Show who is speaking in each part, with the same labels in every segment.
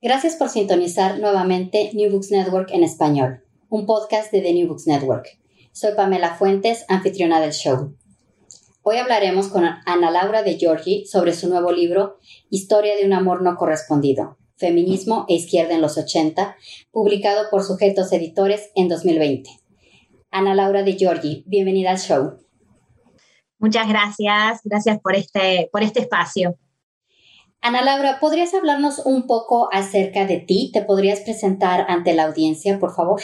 Speaker 1: Gracias por sintonizar nuevamente New Books Network en español, un podcast de The New Books Network. Soy Pamela Fuentes, anfitriona del show. Hoy hablaremos con Ana Laura de Giorgi sobre su nuevo libro Historia de un amor no correspondido, Feminismo e Izquierda en los 80, publicado por Sujetos Editores en 2020. Ana Laura de Giorgi, bienvenida al show.
Speaker 2: Muchas gracias, gracias por este, por este espacio.
Speaker 1: Ana Laura, ¿podrías hablarnos un poco acerca de ti? ¿Te podrías presentar ante la audiencia, por favor?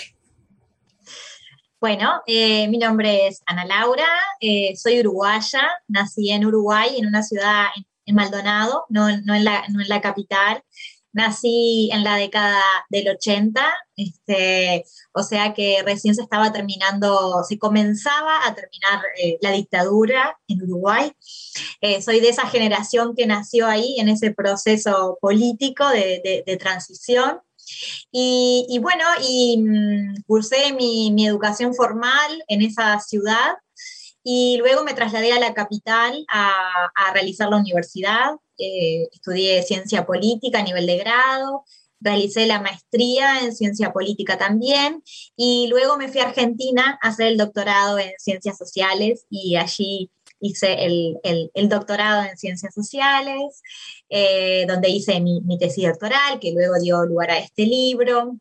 Speaker 2: Bueno, eh, mi nombre es Ana Laura, eh, soy uruguaya, nací en Uruguay, en una ciudad en, Maldonado, no, en la, no en la capital. Nací en la década del 80, este, o sea que recién se estaba terminando, se comenzaba a terminar eh, la dictadura en Uruguay. Eh, soy de esa generación que nació ahí en ese proceso político de, transición. Y, bueno, y mm, cursé mi, mi, educación formal en esa ciudad y luego me trasladé a la capital a, a realizar la universidad. Eh, estudié ciencia política a nivel de grado, realicé la maestría en ciencia política también y luego me fui a Argentina a hacer el doctorado en ciencias sociales y allí hice el, el, doctorado en ciencias sociales, eh, donde hice mi, mi, tesis doctoral, que luego dio lugar a este libro.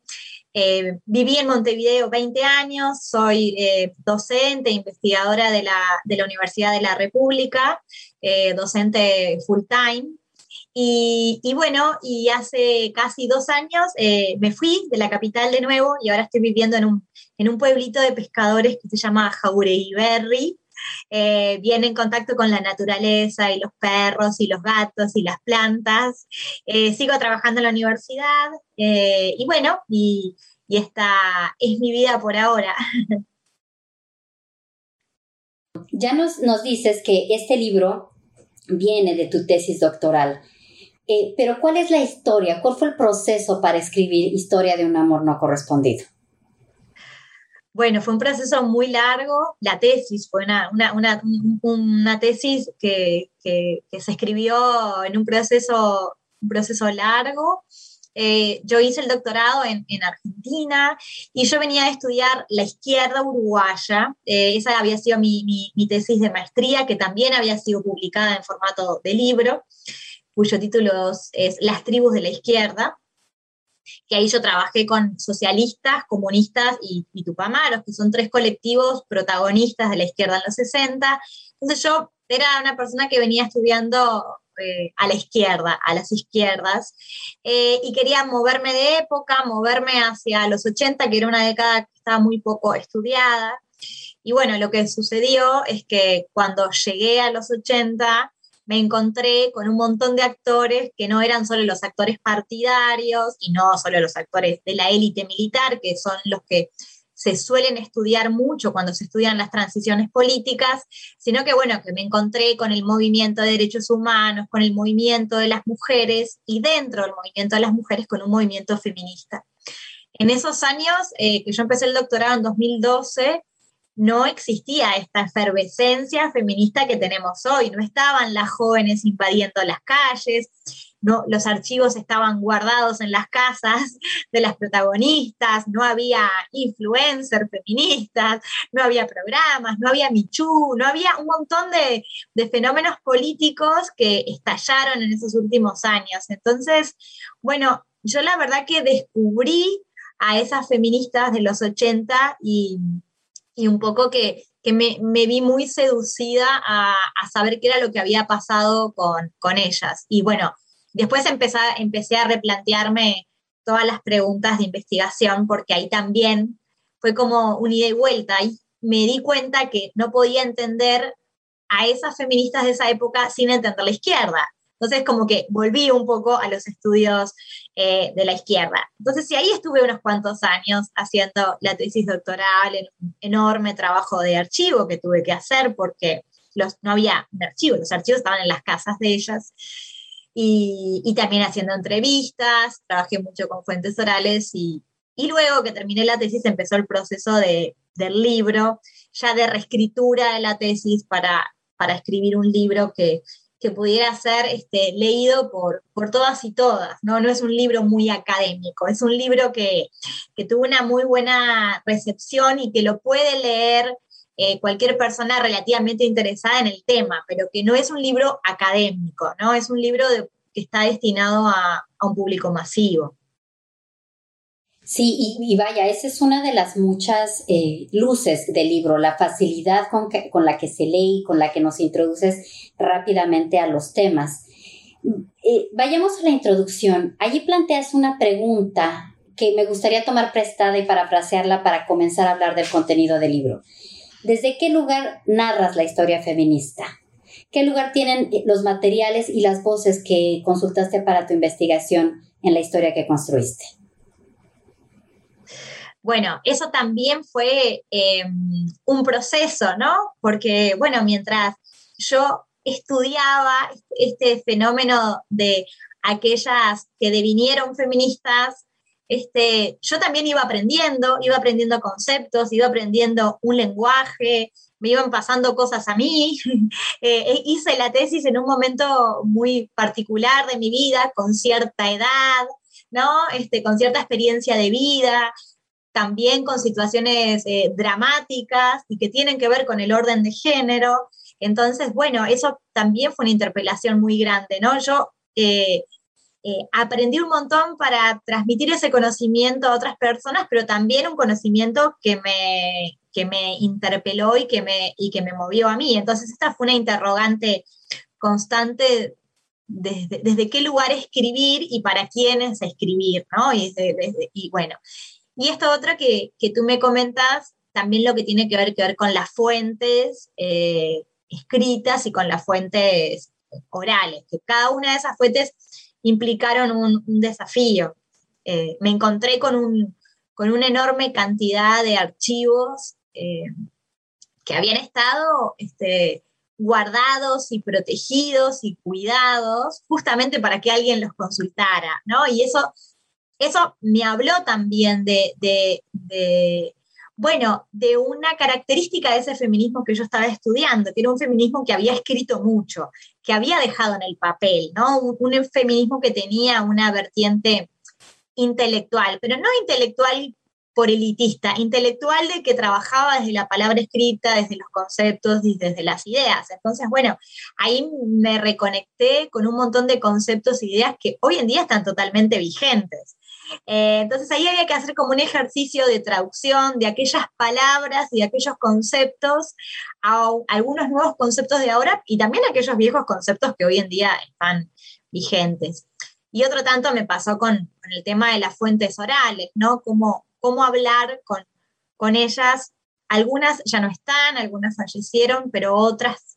Speaker 2: Eh, viví en Montevideo 20 años, soy eh, docente, investigadora de la, de la, Universidad de la República, eh, docente full time. Y, y, bueno, y hace casi dos años me fui de la capital de nuevo y ahora estoy viviendo en un, en un pueblito de pescadores que se llama Jauregui eh, viene en contacto con la naturaleza y los perros y los gatos y las plantas. Eh, sigo trabajando en la universidad eh, y bueno, y, esta es mi vida por ahora.
Speaker 1: Ya nos, nos dices que este libro viene de tu tesis doctoral. pero ¿cuál es la historia? ¿Cuál fue el proceso para escribir Historia de un amor no correspondido?
Speaker 2: Bueno, fue un proceso muy largo. La tesis fue una, una, tesis que, se escribió en un proceso, un proceso largo. Eh, yo hice el doctorado en, Argentina y yo venía a estudiar la izquierda uruguaya. Eh, esa había sido mi, mi, tesis de maestría, que también había sido publicada en formato de libro, cuyo título es Las tribus de la izquierda que ahí yo trabajé con socialistas, comunistas y, tupamaros, que son tres colectivos protagonistas de la izquierda en los 60. Entonces yo era una persona que venía estudiando eh, a la izquierda, a las izquierdas, eh, y quería moverme de época, moverme hacia los 80, que era una década que estaba muy poco estudiada. Y bueno, lo que sucedió es que cuando llegué a los 80, me encontré con un montón de actores que no eran solo los actores partidarios y no solo los actores de la élite militar, que son los que se suelen estudiar mucho cuando se estudian las transiciones políticas, sino que bueno, que me encontré con el movimiento de derechos humanos, con el movimiento de las mujeres y dentro del movimiento de las mujeres con un movimiento feminista. En esos años eh, que yo empecé el doctorado en 2012, no existía esta efervescencia feminista que tenemos hoy, no estaban las jóvenes invadiendo las calles, no, los archivos estaban guardados en las casas de las protagonistas, no había influencers feministas, no había programas, no había Michu, no había un montón de, de fenómenos políticos que estallaron en esos últimos años. Entonces, bueno, yo la verdad que descubrí a esas feministas de los 80 y, un poco que, me, vi muy seducida a, saber qué era lo que había pasado con, con ellas. Y bueno, Después empecé, empecé a replantearme todas las preguntas de investigación, porque ahí también fue como un ida y vuelta. Y me di cuenta que no podía entender a esas feministas de esa época sin entender la izquierda. Entonces, como que volví un poco a los estudios eh, de la izquierda. Entonces, sí, ahí estuve unos cuantos años haciendo la tesis doctoral, en un enorme trabajo de archivo que tuve que hacer porque no había archivos, los archivos estaban en las casas de ellas y, también haciendo entrevistas, trabajé mucho con fuentes orales y, luego que terminé la tesis empezó el proceso de, del libro, ya de reescritura de la tesis para, para escribir un libro que, que pudiera ser este, leído por, por todas y todas, ¿no? No es un libro muy académico, es un libro que, que tuvo una muy buena recepción y que lo puede leer eh, cualquier persona relativamente interesada en el tema, pero que no es un libro académico, ¿no? Es un libro que está destinado a, un público masivo.
Speaker 1: Sí, y, vaya, esa es una de las muchas eh, luces del libro, la facilidad con, con, la que se lee y con la que nos introduces rápidamente a los temas. Eh, vayamos a la introducción. Allí planteas una pregunta que me gustaría tomar prestada y parafrasearla para comenzar a hablar del contenido del libro. ¿Desde qué lugar narras la historia feminista? ¿Qué lugar tienen los materiales y las voces que consultaste para tu investigación en la historia que construiste?
Speaker 2: Bueno, eso también fue em, un proceso, ¿no? Porque, bueno, mientras yo estudiaba este fenómeno de aquellas que devinieron feministas, este, yo también iba aprendiendo, iba aprendiendo conceptos, iba aprendiendo un lenguaje, me iban pasando cosas a mí. Eh, e hice la tesis en un momento muy particular de mi vida, con cierta edad, ¿no? Este, con cierta experiencia de vida, también con situaciones eh, dramáticas y que tienen que ver con el orden de género. Entonces, bueno, eso también fue una interpelación muy grande, ¿no? Yo eh, eh, aprendí un montón para transmitir ese conocimiento a otras personas, pero también un conocimiento que me, que me interpeló y que me, y que me movió a mí. Entonces, esta fue una interrogante constante desde, desde qué lugar escribir y para quiénes escribir, ¿no? Y, y bueno, y esto otro que, que, tú me comentas, también lo que tiene que ver, que ver con las fuentes eh, escritas y con las fuentes orales, que cada una de esas fuentes implicaron un, desafío. Eh, me encontré con, un, con, una enorme cantidad de archivos eh, que habían estado este, guardados y protegidos y cuidados justamente para que alguien los consultara, ¿no? Y eso, eso me habló también de, bueno, de una característica de ese feminismo que yo estaba estudiando, que era un feminismo que había escrito mucho, que había dejado en el papel, ¿no? Un, feminismo que tenía una vertiente intelectual, pero no intelectual por elitista, intelectual de que trabajaba desde la palabra escrita, desde los conceptos y desde las ideas. Entonces, bueno, ahí me reconecté con un montón de conceptos e ideas que hoy en día están totalmente vigentes. Eh, entonces ahí había que hacer como un ejercicio de traducción de aquellas palabras y de aquellos conceptos a algunos nuevos conceptos de ahora y también aquellos viejos conceptos que hoy en día están vigentes. Y otro tanto me pasó con, el tema de las fuentes orales, ¿no? Cómo, cómo hablar con, con ellas. Algunas ya no están, algunas fallecieron, pero otras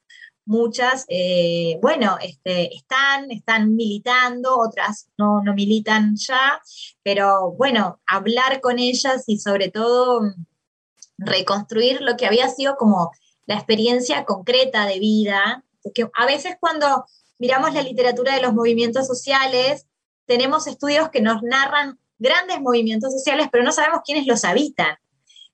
Speaker 2: muchas, eh, bueno, este, están, están militando, otras no, no militan ya, pero bueno, hablar con ellas y sobre todo reconstruir lo que había sido como la experiencia concreta de vida, porque a veces cuando miramos la literatura de los movimientos sociales, tenemos estudios que nos narran grandes movimientos sociales, pero no sabemos quiénes los habitan.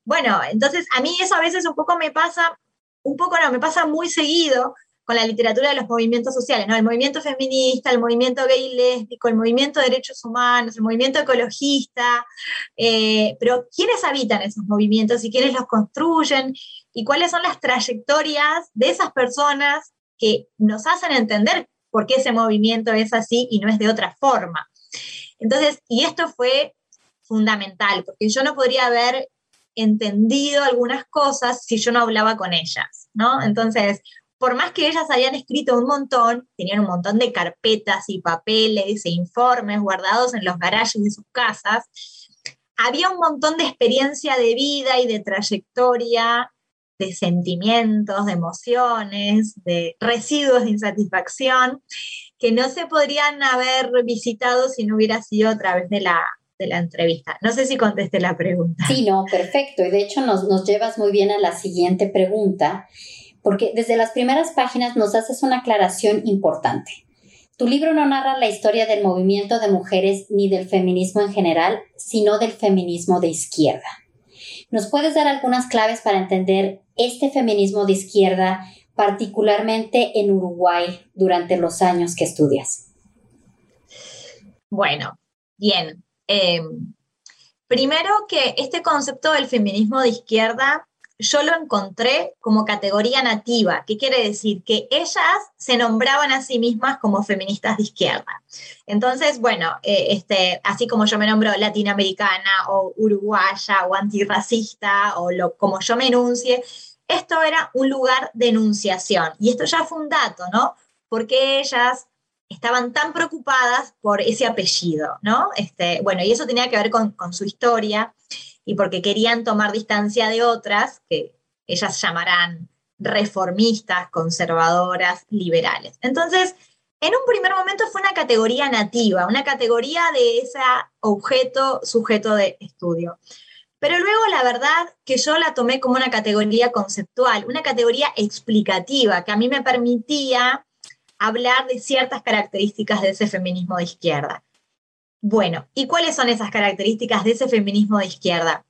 Speaker 2: bueno, entonces a mí eso a veces un poco me pasa, un poco no, me pasa muy seguido con la literatura de los movimientos sociales, ¿no? El movimiento feminista, el movimiento gay lésbico, el movimiento de derechos humanos, el movimiento ecologista, eh, pero ¿quiénes habitan esos movimientos y quiénes los construyen? ¿Y cuáles son las trayectorias de esas personas que nos hacen entender por qué ese movimiento es así y no es de otra forma? Entonces, y esto fue fundamental, porque yo no podría haber entendido algunas cosas si yo no hablaba con ellas, ¿no? Entonces, por más que ellas habían escrito un montón, tenían un montón de carpetas y papeles e informes guardados en los garajes de sus casas, había un montón de experiencia de vida y de trayectoria, de sentimientos, de emociones, de residuos de insatisfacción, que no se podrían haber visitado si no hubiera sido a través de la, de la entrevista. No sé si contesté la pregunta.
Speaker 1: Sí, no, perfecto. Y de hecho nos, nos llevas muy bien a la siguiente pregunta, porque desde las primeras páginas nos haces una aclaración importante. Tu libro no narra la historia del movimiento de mujeres ni del feminismo en general, sino del feminismo de izquierda. ¿Nos puedes dar algunas claves para entender este feminismo de izquierda, particularmente en Uruguay, durante los años que estudias?
Speaker 2: Bueno, bien. Em, primero que este concepto del feminismo de izquierda yo lo encontré como categoría nativa, ¿Qué quiere decir que ellas se nombraban a sí mismas como feministas de izquierda. Entonces, bueno, eh, este, así como yo me nombro latinoamericana o uruguaya o antirracista o lo, como yo me enuncie, esto era un lugar de enunciación. Y esto ya fue un dato, ¿no? Porque ellas estaban tan preocupadas por ese apellido, ¿no? Este, bueno, y eso tenía que ver con, con su historia y porque querían tomar distancia de otras que ellas llamarán reformistas, conservadoras, liberales. Entonces, en un primer momento fue una categoría nativa, una categoría de ese objeto, sujeto de estudio. Pero luego la verdad que yo la tomé como una categoría conceptual, una categoría explicativa que a mí me permitía hablar de ciertas características de ese feminismo de izquierda. Bueno, ¿y cuáles son esas características de ese feminismo de izquierda?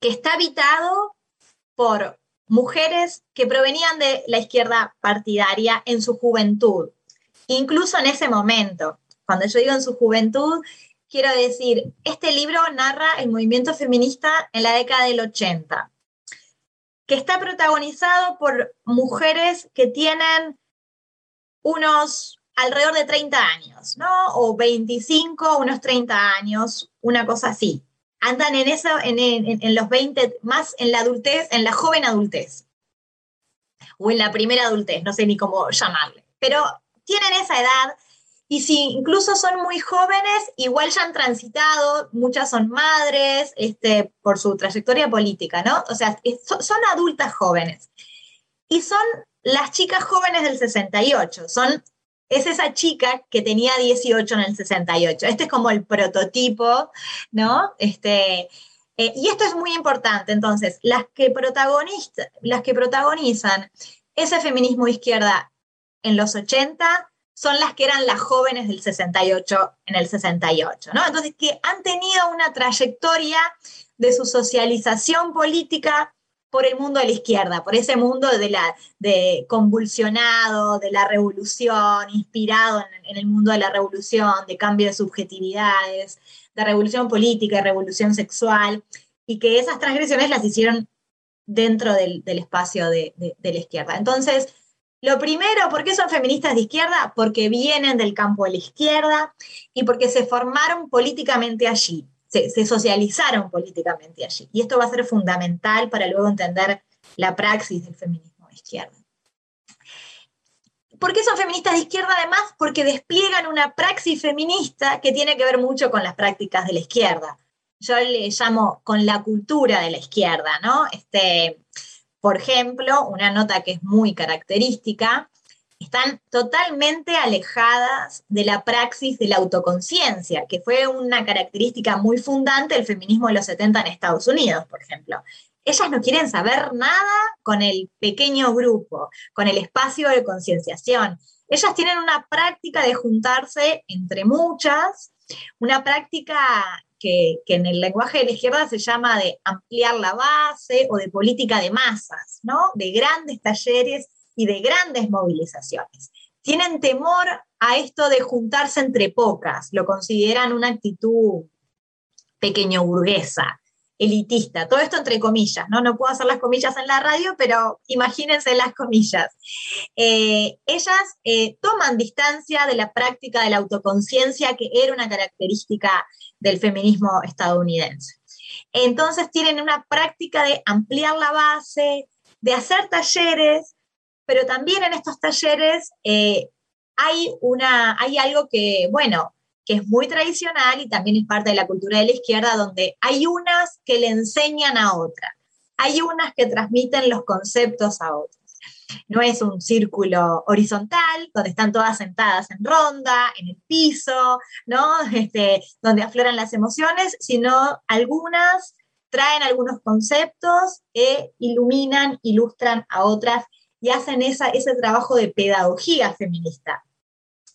Speaker 2: Que está habitado por mujeres que provenían de la izquierda partidaria en su juventud, incluso en ese momento. Cuando yo digo en su juventud, quiero decir, este libro narra el movimiento feminista en la década del 80, que está protagonizado por mujeres que tienen unos alrededor de 30 años, ¿no? O 25, unos 30 años, una cosa así. Andan en eso, en, los 20, más en la adultez, en la joven adultez. O en la primera adultez, no sé ni cómo llamarle. Pero tienen esa edad y si incluso son muy jóvenes, igual ya han transitado, muchas son madres, este, por su trayectoria política, ¿no? O sea, son adultas jóvenes. Y son las chicas jóvenes del 68, son es esa chica que tenía 18 en el 68. Este es como el prototipo, ¿no? Este, eh, y esto es muy importante. Entonces, las que, las que protagonizan ese feminismo de izquierda en los 80 son las que eran las jóvenes del 68 en el 68, ¿no? Entonces, que han tenido una trayectoria de su socialización política por el mundo de la izquierda, por ese mundo de la, de convulsionado, de la revolución, inspirado en, el mundo de la revolución, de cambio de subjetividades, de revolución política, de revolución sexual, y que esas transgresiones las hicieron dentro del, espacio de, de la izquierda. Entonces, lo primero, ¿por qué son feministas de izquierda? Porque vienen del campo de la izquierda y porque se formaron políticamente allí se, socializaron políticamente allí. Y esto va a ser fundamental para luego entender la praxis del feminismo de izquierda. ¿Por qué son feministas de izquierda además? Porque despliegan una praxis feminista que tiene que ver mucho con las prácticas de la izquierda. Yo le llamo con la cultura de la izquierda, ¿no? Este, por ejemplo, una nota que es muy característica están totalmente alejadas de la praxis de la autoconciencia, que fue una característica muy fundante del feminismo de los 70 en Estados Unidos, por ejemplo. Ellas no quieren saber nada con el pequeño grupo, con el espacio de concienciación. Ellas tienen una práctica de juntarse entre muchas, una práctica que, en el lenguaje de la izquierda se llama de ampliar la base o de política de masas, ¿no? De grandes talleres y de grandes movilizaciones. Tienen temor a esto de juntarse entre pocas, lo consideran una actitud pequeño burguesa, elitista, todo esto entre comillas, ¿no? No puedo hacer las comillas en la radio, pero imagínense las comillas. Eh, ellas eh, toman distancia de la práctica de la autoconciencia, que era una característica del feminismo estadounidense. Entonces tienen una práctica de ampliar la base, de hacer talleres, pero también en estos talleres eh, hay, una, hay algo que, bueno, que es muy tradicional y también es parte de la cultura de la izquierda, donde hay unas que le enseñan a otras, hay unas que transmiten los conceptos a otras. No es un círculo horizontal donde están todas sentadas en ronda, en el piso, ¿no? Este, donde afloran las emociones, sino algunas traen algunos conceptos e iluminan, ilustran a otras y hacen esa, ese trabajo de pedagogía feminista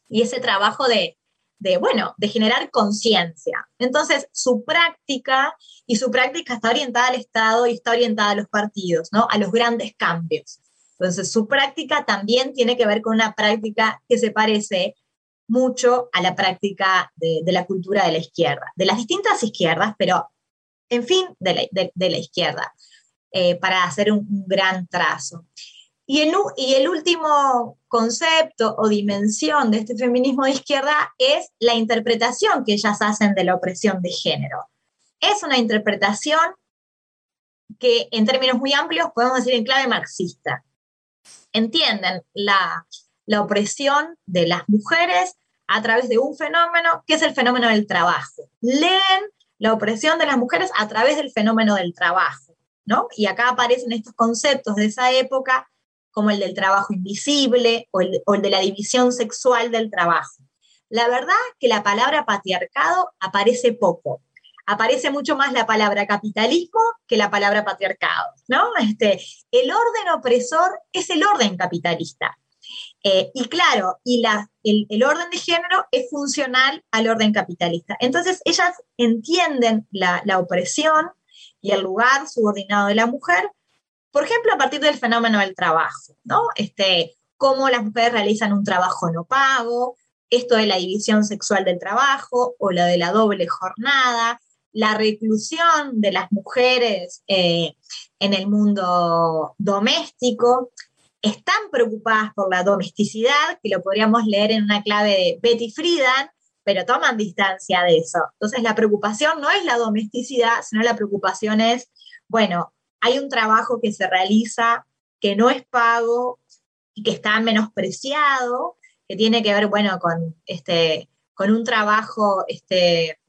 Speaker 2: y ese trabajo de de, bueno, de generar conciencia. Entonces, su práctica, y su práctica está orientada al Estado y está orientada a los partidos, ¿no? A los grandes cambios. Entonces, su práctica también tiene que ver con una práctica que se parece mucho a la práctica de, la cultura de la izquierda, de las distintas izquierdas, pero en fin, de la, izquierda, eh, para hacer un gran trazo. Y el, último concepto o dimensión de este feminismo de izquierda es la interpretación que ellas hacen de la opresión de género. Es una interpretación que en términos muy amplios podemos decir en clave marxista. Entienden la, la opresión de las mujeres a través de un fenómeno que es el fenómeno del trabajo. Leen la opresión de las mujeres a través del fenómeno del trabajo, ¿no? Y acá aparecen estos conceptos de esa época como el del trabajo invisible o el, de la división sexual del trabajo. La verdad que la palabra patriarcado aparece poco. Aparece mucho más la palabra capitalismo que la palabra patriarcado, ¿no? Este, el orden opresor es el orden capitalista. Eh, y claro, y la, el, orden de género es funcional al orden capitalista. Entonces, ellas entienden la, la opresión y el lugar subordinado de la mujer por ejemplo, a partir del fenómeno del trabajo, ¿no? Este, cómo las mujeres realizan un trabajo no pago, esto de la división sexual del trabajo o la de la doble jornada, la reclusión de las mujeres eh, en el mundo doméstico, están preocupadas por la domesticidad, que lo podríamos leer en una clave de Betty Friedan, pero toman distancia de eso. Entonces la preocupación no es la domesticidad, sino la preocupación es, bueno, hay un trabajo que se realiza que no es pago y que está menospreciado, que tiene que ver, bueno, con, este, con un trabajo este,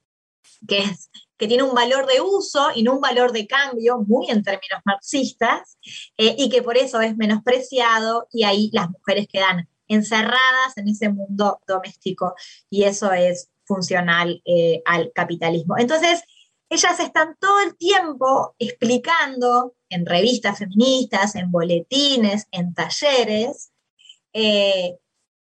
Speaker 2: que, es, que tiene un valor de uso y no un valor de cambio, muy en términos marxistas, eh, y que por eso es menospreciado y ahí las mujeres quedan encerradas en ese mundo doméstico y eso es funcional eh, al capitalismo. Entonces, ellas están todo el tiempo explicando en revistas feministas, en boletines, en talleres, eh,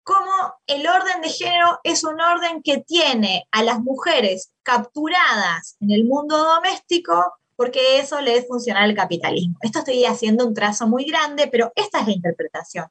Speaker 2: cómo el orden de género es un orden que tiene a las mujeres capturadas en el mundo doméstico porque eso le es funcional al capitalismo. Esto estoy haciendo un trazo muy grande, pero esta es la interpretación.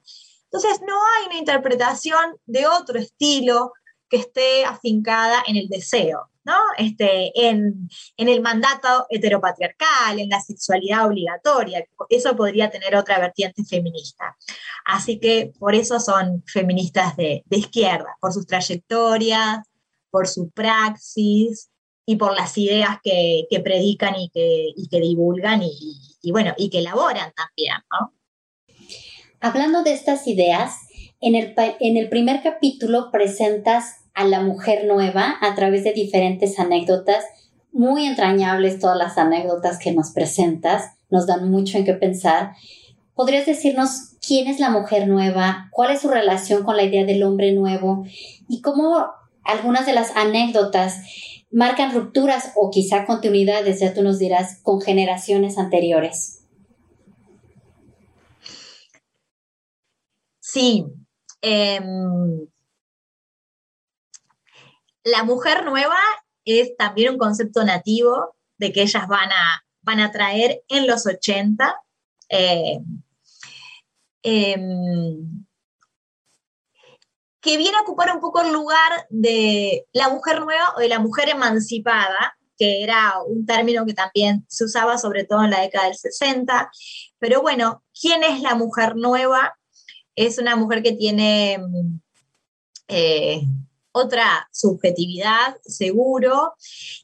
Speaker 2: Entonces, no hay una interpretación de otro estilo que esté afincada en el deseo. ¿no? Este, en, el mandato heteropatriarcal, en la sexualidad obligatoria. Eso podría tener otra vertiente feminista. Así que por eso son feministas de, izquierda, por sus trayectorias, por su praxis y por las ideas que, predican y que, divulgan y, bueno, y que elaboran también,
Speaker 1: Hablando de estas ideas, en el, en el primer capítulo presentas a la mujer nueva a través de diferentes anécdotas, muy entrañables todas las anécdotas que nos presentas, nos dan mucho en qué pensar. ¿Podrías decirnos quién es la mujer nueva? ¿Cuál es su relación con la idea del hombre nuevo? Y cómo algunas de las anécdotas marcan rupturas o quizá continuidades, ya tú nos dirás, con generaciones anteriores.
Speaker 2: Sí. Em, la mujer nueva es también un concepto nativo de que ellas van a, van a traer en los 80. Eh, em, que viene a ocupar un poco el lugar de la mujer nueva o de la mujer emancipada, que era un término que también se usaba sobre todo en la década del 60. Pero bueno, ¿quién es la mujer nueva? Es una mujer que tiene eh, otra subjetividad, seguro,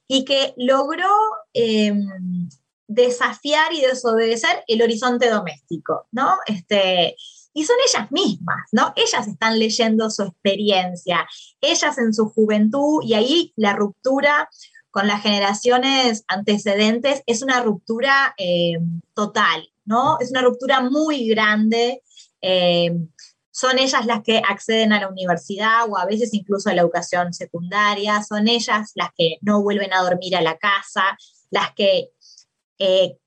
Speaker 2: y que logró em, desafiar y desobedecer el horizonte doméstico, ¿no? Este, y son ellas mismas, ¿no? Ellas están leyendo su experiencia, ellas en su juventud, y ahí la ruptura con las generaciones antecedentes es una ruptura em, total, ¿no? Es una ruptura muy grande. Em, son ellas las que acceden a la universidad o a veces incluso a la educación secundaria, son ellas las que no vuelven a dormir a la casa, las que eh,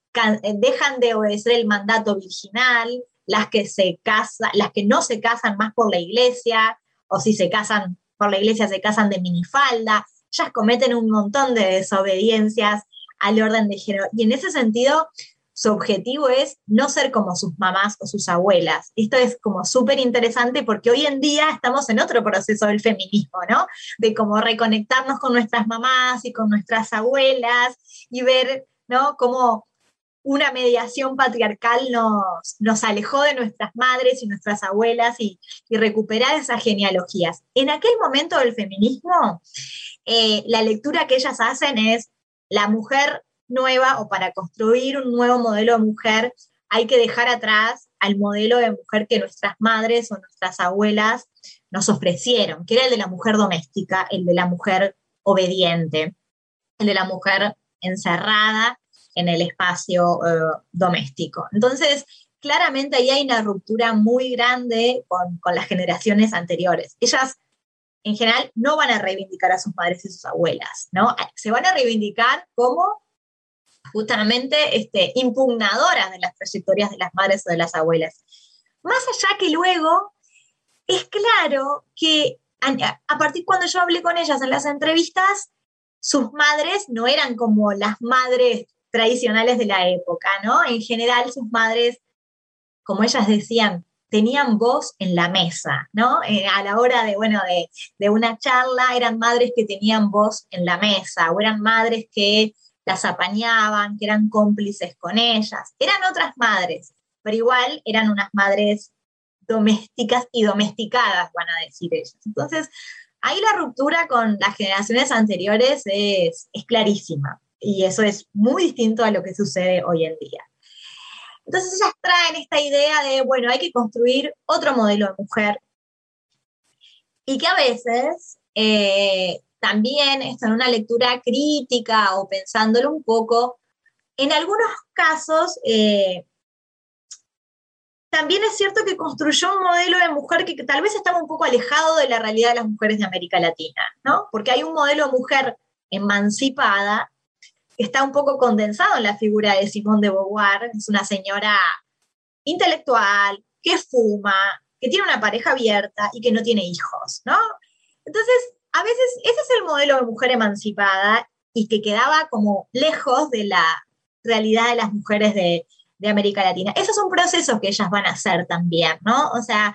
Speaker 2: eh, dejan de obedecer el mandato virginal, las que se casan, las que no se casan más por la iglesia, o si se casan por la iglesia se casan de minifalda, ellas cometen un montón de desobediencias al orden de género. Y en ese sentido, su objetivo es no ser como sus mamás o sus abuelas. Esto es como súper interesante porque hoy en día estamos en otro proceso del feminismo, ¿no? De cómo reconectarnos con nuestras mamás y con nuestras abuelas y ver, ¿no? Cómo una mediación patriarcal nos, alejó de nuestras madres y nuestras abuelas y, recuperar esas genealogías. En aquel momento del feminismo, eh, la lectura que ellas hacen es la mujer nueva o para construir un nuevo modelo de mujer hay que dejar atrás al modelo de mujer que nuestras madres o nuestras abuelas nos ofrecieron, que era el de la mujer doméstica, el de la mujer obediente, el de la mujer encerrada en el espacio eh, doméstico. Entonces, claramente ahí hay una ruptura muy grande con, las generaciones anteriores. Ellas, en general, no van a reivindicar a sus madres y sus abuelas, ¿no? Se van a reivindicar como justamente este, impugnadoras de las trayectorias de las madres o de las abuelas. Más allá que luego, es claro que a, a partir cuando yo hablé con ellas en las entrevistas, sus madres no eran como las madres tradicionales de la época, ¿no? En general sus madres, como ellas decían, tenían voz en la mesa, ¿no? Eh, a la hora de, bueno, de, de, una charla, eran madres que tenían voz en la mesa, o eran madres que las apañaban, que eran cómplices con ellas. Eran otras madres, pero igual eran unas madres domésticas y domesticadas, van a decir ellas. Entonces, ahí la ruptura con las generaciones anteriores es, es clarísima y eso es muy distinto a lo que sucede hoy en día. Entonces ellas traen esta idea de, bueno, hay que construir otro modelo de mujer y que a veces eh, también esto en una lectura crítica o pensándolo un poco, en algunos casos eh, también es cierto que construyó un modelo de mujer que, tal vez estaba un poco alejado de la realidad de las mujeres de América Latina, ¿no? Porque hay un modelo de mujer emancipada que está un poco condensado en la figura de Simone de Beauvoir, es una señora intelectual, que fuma, que tiene una pareja abierta y que no tiene hijos, ¿no? Entonces, a veces ese es el modelo de mujer emancipada y que quedaba como lejos de la realidad de las mujeres de, América Latina. Esos son procesos que ellas van a hacer también, ¿no? O sea,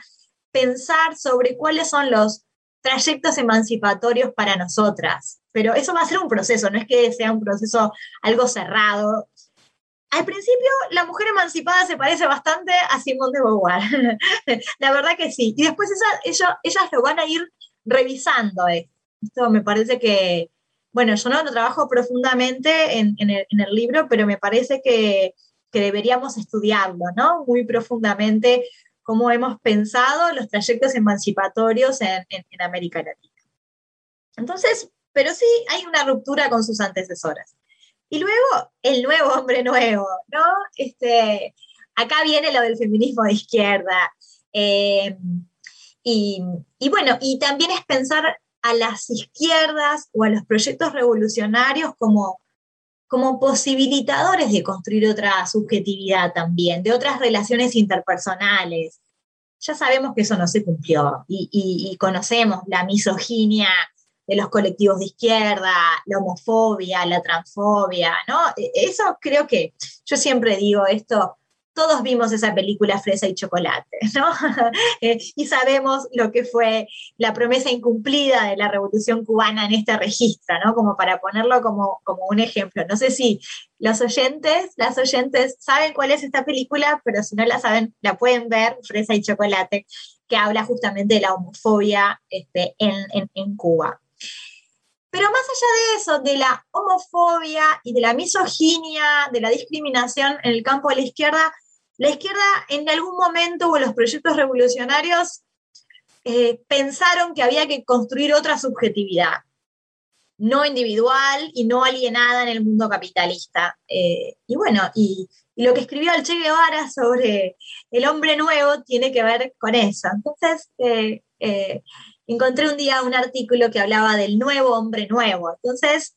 Speaker 2: pensar sobre cuáles son los trayectos emancipatorios para nosotras. Pero eso va a ser un proceso, no es que sea un proceso algo cerrado. Al principio, la mujer emancipada se parece bastante a Simone de Beauvoir. la verdad que sí. Y después ellas lo van a ir revisando esto. me parece que, bueno, yo no lo trabajo profundamente en, el, libro, pero me parece que, deberíamos estudiarlo, ¿no? Muy profundamente cómo hemos pensado los trayectos emancipatorios en, América Latina. Entonces, pero sí hay una ruptura con sus antecesoras. Y luego el nuevo hombre nuevo, ¿no? Este, acá viene lo del feminismo de izquierda. Eh, y, bueno, y también es pensar a las izquierdas o a los proyectos revolucionarios como, como posibilitadores de construir otra subjetividad también, de otras relaciones interpersonales. Ya sabemos que eso no se cumplió y, conocemos la misoginia de los colectivos de izquierda, la homofobia, la transfobia, ¿no? E, eso creo que yo siempre digo esto, todos vimos esa película Fresa y Chocolate, ¿no? Eh, y sabemos lo que fue la promesa incumplida de la Revolución Cubana en este registro, ¿no? Como para ponerlo como, como un ejemplo. No sé si los oyentes, las oyentes saben cuál es esta película, pero si no la saben, la pueden ver, Fresa y Chocolate, que habla justamente de la homofobia este, en, en, en Cuba. Pero más allá de eso, de la homofobia y de la misoginia, de la discriminación en el campo de la izquierda, la izquierda en algún momento o los proyectos revolucionarios eh, pensaron que había que construir otra subjetividad, no individual y no alienada en el mundo capitalista. Eh, y bueno, y, lo que escribió el Che Guevara sobre el hombre nuevo tiene que ver con eso. Entonces, eh, encontré un día un artículo que hablaba del nuevo hombre nuevo. Entonces,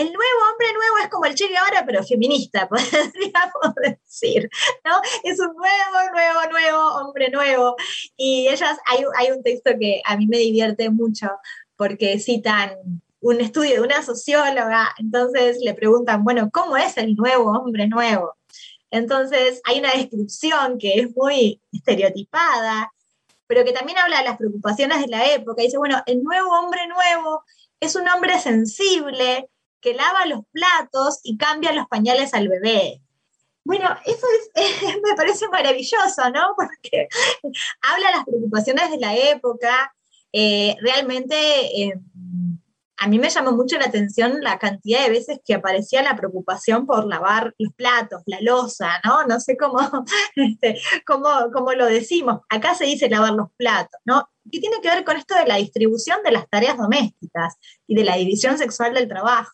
Speaker 2: el nuevo hombre nuevo es como el Che ahora, pero feminista, podríamos decir, ¿no? Es un nuevo, nuevo, nuevo hombre nuevo. Y ellas, hay, hay un texto que a mí me divierte mucho porque citan un estudio de una socióloga, entonces le preguntan, bueno, ¿cómo es el nuevo hombre nuevo? Entonces hay una descripción que es muy estereotipada, pero que también habla de las preocupaciones de la época. Dice, bueno, el nuevo hombre nuevo es un hombre sensible, que lava los platos y cambia los pañales al bebé. Bueno, eso me parece maravilloso, ¿no? Porque habla las preocupaciones de la época. Eh, realmente eh, a mí me llamó mucho la atención la cantidad de veces que aparecía la preocupación por lavar los platos, la losa, ¿no? No sé cómo, este, cómo, cómo lo decimos. Acá se dice lavar los platos, ¿no? ¿Qué tiene que ver con esto de la distribución de las tareas domésticas y de la división sexual del trabajo?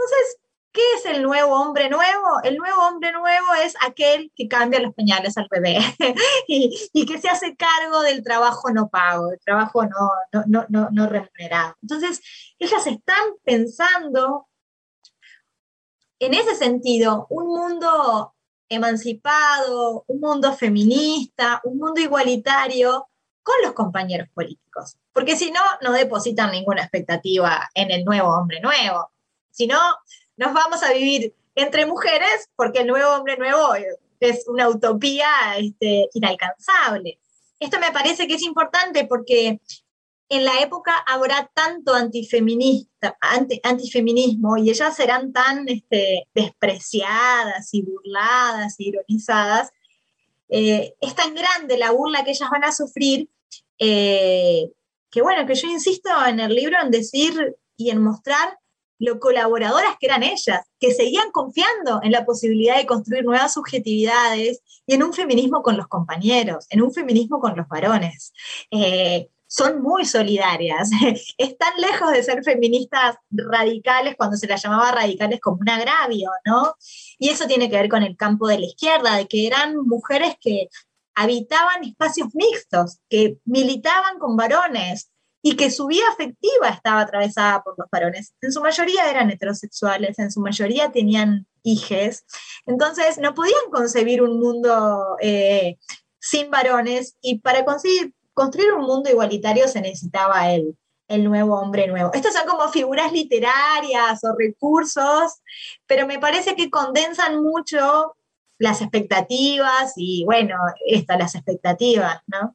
Speaker 2: Entonces, ¿qué es el nuevo hombre nuevo? El nuevo hombre nuevo es aquel que cambia los pañales al bebé y, que se hace cargo del trabajo no pago, del trabajo no, no, no, no remunerado. Entonces, ellas están pensando en ese sentido un mundo emancipado, un mundo feminista, un mundo igualitario con los compañeros políticos. Porque si no, no depositan ninguna expectativa en el nuevo hombre nuevo. Si no, nos vamos a vivir entre mujeres porque el nuevo hombre nuevo es una utopía este, inalcanzable. Esto me parece que es importante porque en la época habrá tanto antifeminista, antifeminismo y ellas serán tan este, despreciadas y burladas y ironizadas. Eh, es tan grande la burla que ellas van a sufrir eh, que bueno, que yo insisto en el libro en decir y en mostrar lo colaboradoras que eran ellas, que seguían confiando en la posibilidad de construir nuevas subjetividades y en un feminismo con los compañeros, en un feminismo con los varones. Eh, son muy solidarias. Están lejos de ser feministas radicales cuando se las llamaba radicales como un agravio, ¿no? Y eso tiene que ver con el campo de la izquierda, de que eran mujeres que habitaban espacios mixtos, que militaban con varones, y que su vida afectiva estaba atravesada por los varones. En su mayoría eran heterosexuales, en su mayoría tenían hijes, entonces no podían concebir un mundo eh, sin varones y para conseguir, construir un mundo igualitario se necesitaba el, el nuevo hombre nuevo. Estos son como figuras literarias o recursos, pero me parece que condensan mucho las expectativas y bueno, estas las expectativas, ¿no?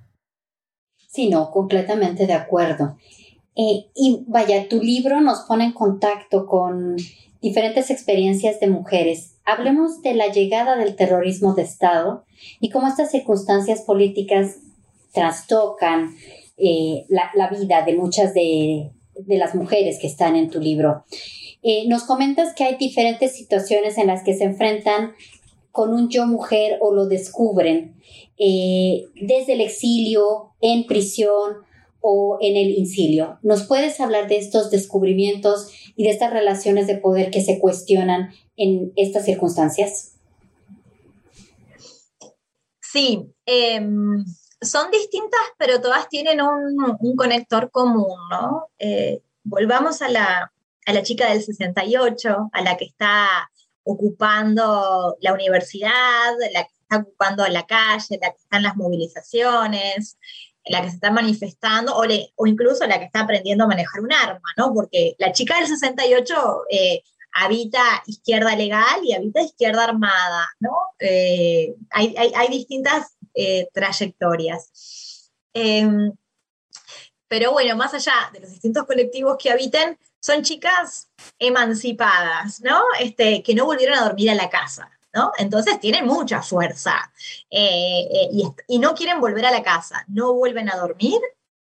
Speaker 1: Sí, no, completamente de acuerdo. Eh, y vaya, tu libro nos pone en contacto con diferentes experiencias de mujeres. Hablemos de la llegada del terrorismo de Estado y cómo estas circunstancias políticas trastocan eh, la, vida de muchas de, las mujeres que están en tu libro. Eh, nos comentas que hay diferentes situaciones en las que se enfrentan con un yo mujer o lo descubren, eh, desde el exilio, en prisión o en el incilio. ¿Nos puedes hablar de estos descubrimientos y de estas relaciones de poder que se cuestionan en estas circunstancias?
Speaker 2: Sí, em, son distintas, pero todas tienen un, conector común, ¿no? Eh, volvamos a la, a la chica del 68, a la que está ocupando la universidad, la que está ocupando la calle, la que está en las movilizaciones, la que se está manifestando, o, incluso la que está aprendiendo a manejar un arma, ¿no? Porque la chica del 68 eh, habita izquierda legal y habita izquierda armada, ¿no? Eh, hay, distintas eh, trayectorias. Em, pero bueno, más allá de los distintos colectivos que habiten, son chicas emancipadas, ¿no? Este, que no volvieron a dormir a la casa, Entonces tienen mucha fuerza eh, eh, y, no quieren volver a la casa, no vuelven a dormir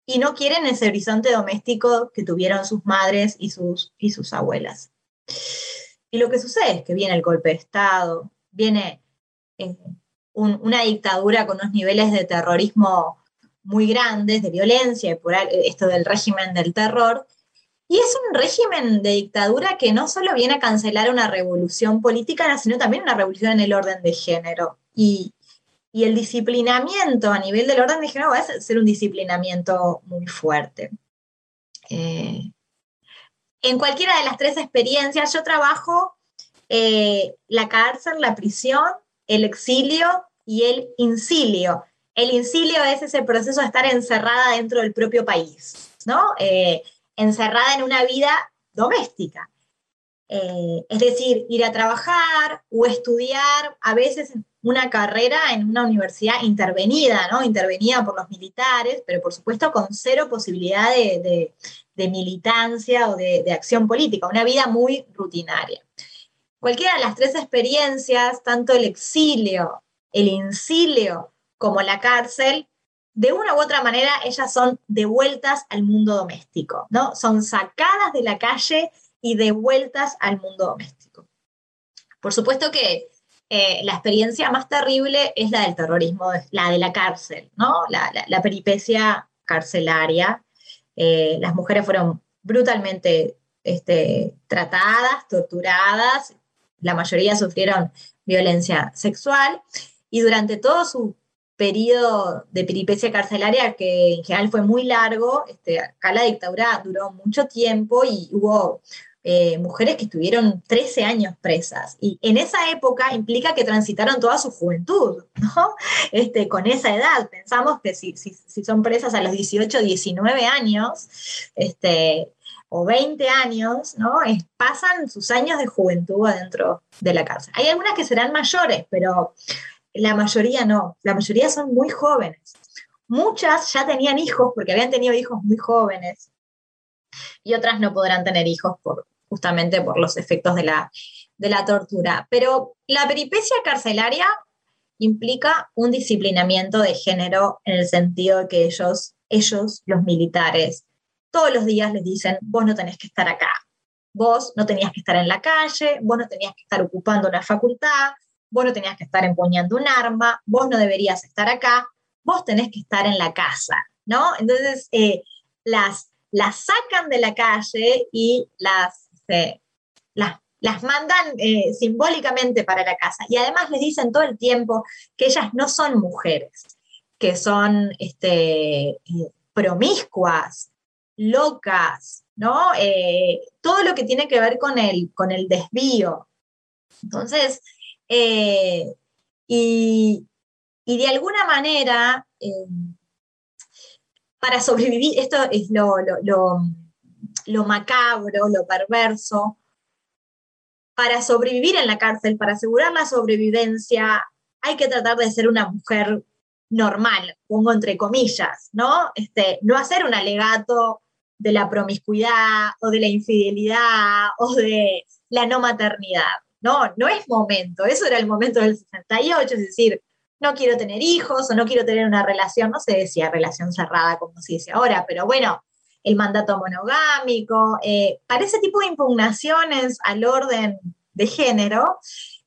Speaker 2: y no quieren ese horizonte doméstico que tuvieron sus madres y sus, y sus abuelas. Y lo que sucede es que viene el golpe de Estado, viene eh, una dictadura con unos niveles de terrorismo muy grandes, de violencia, y por esto del régimen del terror, y es un régimen de dictadura que no solo viene a cancelar una revolución política, sino también una revolución en el orden de género. Y, el disciplinamiento a nivel del orden de género va a ser un disciplinamiento muy fuerte. Eh, en cualquiera de las tres experiencias, yo trabajo eh, la cárcel, la prisión, el exilio y el incilio. El incilio es ese proceso de estar encerrada dentro del propio país, ¿no? Eh, encerrada en una vida doméstica. Eh, es decir, ir a trabajar o estudiar, a veces una carrera en una universidad intervenida, ¿no? Intervenida por los militares, pero por supuesto con cero posibilidad de, militancia o de, de, acción política, una vida muy rutinaria. Cualquiera de las tres experiencias, tanto el exilio, el incilio como la cárcel, de una u otra manera ellas son devueltas al mundo doméstico, ¿no? Son sacadas de la calle y devueltas al mundo doméstico. Por supuesto que eh, la experiencia más terrible es la del terrorismo, la de la cárcel, ¿no? La, peripecia carcelaria. Eh, las mujeres fueron brutalmente este, tratadas, torturadas, la mayoría sufrieron violencia sexual y durante todo su periodo de peripecia carcelaria que en general fue muy largo. Este, acá la dictadura duró mucho tiempo y hubo eh, mujeres que estuvieron 13 años presas. Y en esa época implica que transitaron toda su juventud, ¿no? Este, con esa edad. Pensamos que si, si, son presas a los 18, 19 años, este, o 20 años, ¿no? pasan sus años de juventud adentro de la cárcel. Hay algunas que serán mayores, pero la mayoría no, la mayoría son muy jóvenes. Muchas ya tenían hijos porque habían tenido hijos muy jóvenes y otras no podrán tener hijos por, justamente por los efectos de la, de la tortura. Pero la peripecia carcelaria implica un disciplinamiento de género en el sentido de que ellos, ellos, los militares, todos los días les dicen, vos no tenés que estar acá, vos no tenías que estar en la calle, vos no tenías que estar ocupando una facultad, vos no tenías que estar empuñando un arma, vos no deberías estar acá, vos tenés que estar en la casa, ¿no? Entonces, eh, las, las sacan de la calle y las, este, las, las mandan eh, simbólicamente para la casa. Y además les dicen todo el tiempo que ellas no son mujeres, que son este, eh, promiscuas, locas, ¿no? todo lo que tiene que ver con el, con el desvío. Entonces, eh, y, de alguna manera, eh, para sobrevivir, esto es lo, lo, macabro, lo perverso, para sobrevivir en la cárcel, para asegurar la sobrevivencia, hay que tratar de ser una mujer normal, pongo entre comillas, ¿no? Este, no hacer un alegato de la promiscuidad o de la infidelidad o de la no maternidad. No, no es momento, eso era el momento del 68, es decir, no quiero tener hijos o no quiero tener una relación, no se decía relación cerrada como se dice ahora, pero bueno, el mandato monogámico, eh, para ese tipo de impugnaciones al orden de género,